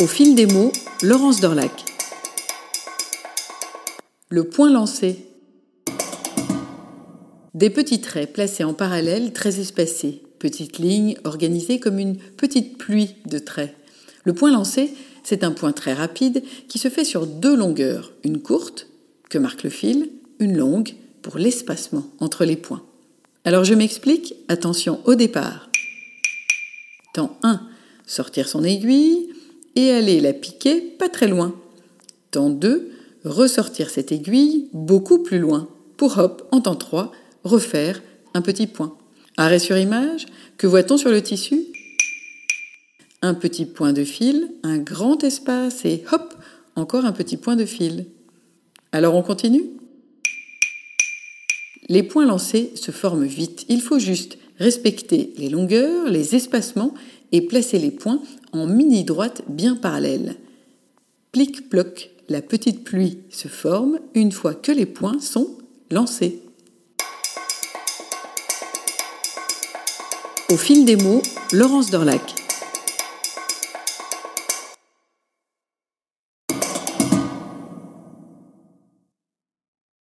Au fil des mots, Laurence Dorlac. Le point lancé. Des petits traits placés en parallèle très espacés, petites lignes organisées comme une petite pluie de traits. Le point lancé, c'est un point très rapide qui se fait sur deux longueurs, une courte, que marque le fil, une longue, pour l'espacement entre les points. Alors je m'explique, attention au départ. Temps 1, sortir son aiguille, et aller la piquer pas très loin. Temps 2, ressortir cette aiguille beaucoup plus loin pour hop, en temps 3, refaire un petit point. Arrêt sur image, que voit-on sur le tissu? Un petit point de fil, un grand espace et hop, encore un petit point de fil. Alors on continue? Les points lancés se forment vite. Il faut juste respecter les longueurs, les espacements et placer les points en mini droite bien parallèles. Plic-ploc, la petite pluie se forme une fois que les points sont lancés. Au fil des mots, Laurence Dorlac.